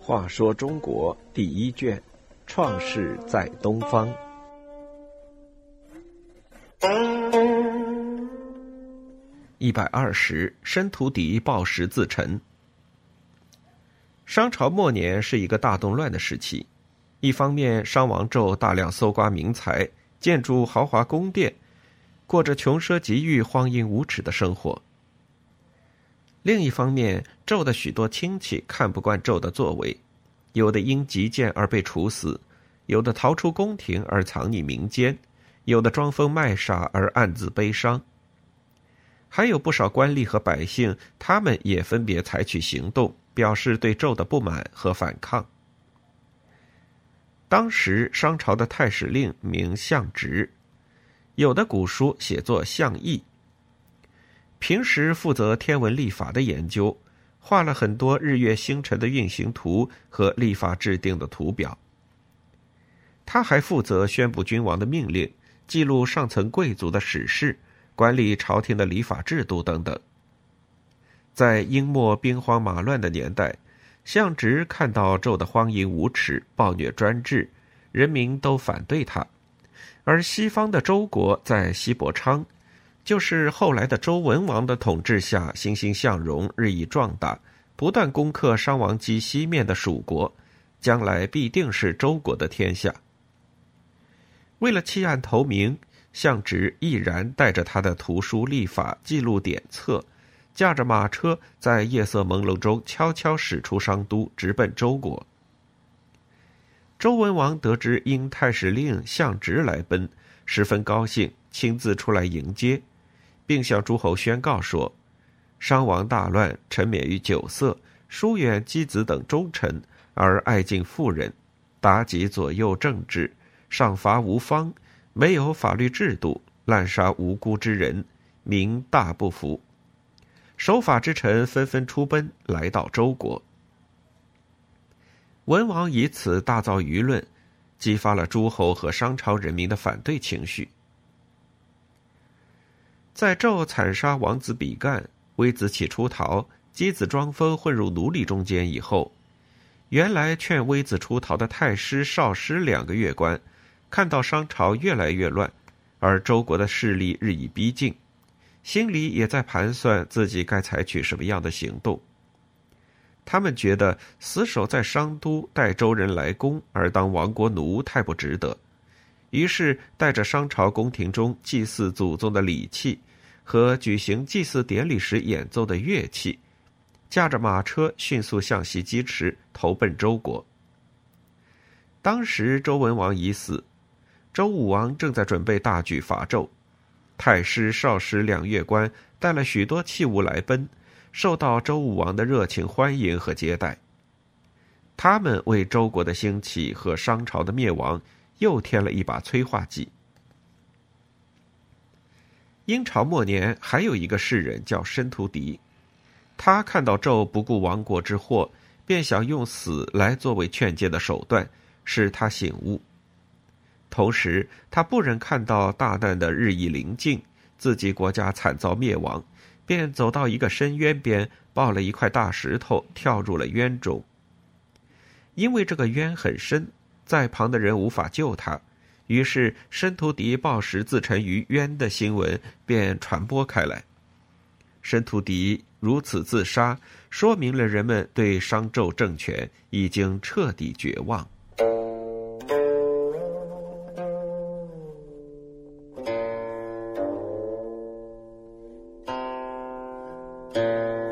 话说中国第一卷，创世在东方。一百二十，申屠敌暴食自沉。商朝末年是一个大动乱的时期，一方面商王纣大量搜刮民财，建筑豪华宫殿，过着穷奢极欲、荒淫无耻的生活；另一方面，纣的许多亲戚看不惯纣的作为，有的因极谏而被处死，有的逃出宫廷而藏匿民间，有的装疯卖傻而暗自悲伤。还有不少官吏和百姓，他们也分别采取行动，表示对纣的不满和反抗。当时商朝的太史令名相直，有的古书写作相义。平时负责天文历法的研究，画了很多日月星辰的运行图和历法制定的图表。他还负责宣布君王的命令，记录上层贵族的史事。管理朝廷的礼法制度等等。在英末兵荒马乱的年代，相直看到纣的荒淫无耻、暴虐专制，人民都反对他。而西方的周国在西伯昌，就是后来的周文王的统治下，欣欣向荣，日益壮大，不断攻克商王畿西面的蜀国，将来必定是周国的天下。为了弃暗投明。相直毅然带着他的图书历法记录典册，驾着马车在夜色朦胧中悄悄驶出商都，直奔周国。周文王得知因太史令相直来奔，十分高兴，亲自出来迎接，并向诸侯宣告说：“商王大乱，沉湎于酒色，疏远箕子等忠臣，而爱敬妇人，妲己左右政治，赏罚无方。”没有法律制度，滥杀无辜之人，民大不服。守法之臣纷纷出奔，来到周国。文王以此大造舆论，激发了诸侯和商朝人民的反对情绪。在纣惨杀王子比干、微子启出逃、箕子装疯混入奴隶中间以后，原来劝微子出逃的太师、少师两个月官。看到商朝越来越乱，而周国的势力日益逼近，心里也在盘算自己该采取什么样的行动。他们觉得死守在商都待周人来攻而当亡国奴太不值得，于是带着商朝宫廷中祭祀祖宗的礼器和举行祭祀典礼时演奏的乐器，驾着马车迅速向西疾驰，投奔周国。当时周文王已死。周武王正在准备大举伐纣，太师、少师两月官带了许多器物来奔，受到周武王的热情欢迎和接待。他们为周国的兴起和商朝的灭亡又添了一把催化剂。殷朝末年还有一个士人叫申屠狄，他看到纣不顾亡国之祸，便想用死来作为劝谏的手段，使他醒悟。同时，他不忍看到大难的日益临近，自己国家惨遭灭亡，便走到一个深渊边，抱了一块大石头，跳入了渊中。因为这个渊很深，在旁的人无法救他，于是申屠敌抱石自沉于渊的新闻便传播开来。申屠敌如此自杀，说明了人们对商纣政权已经彻底绝望。Música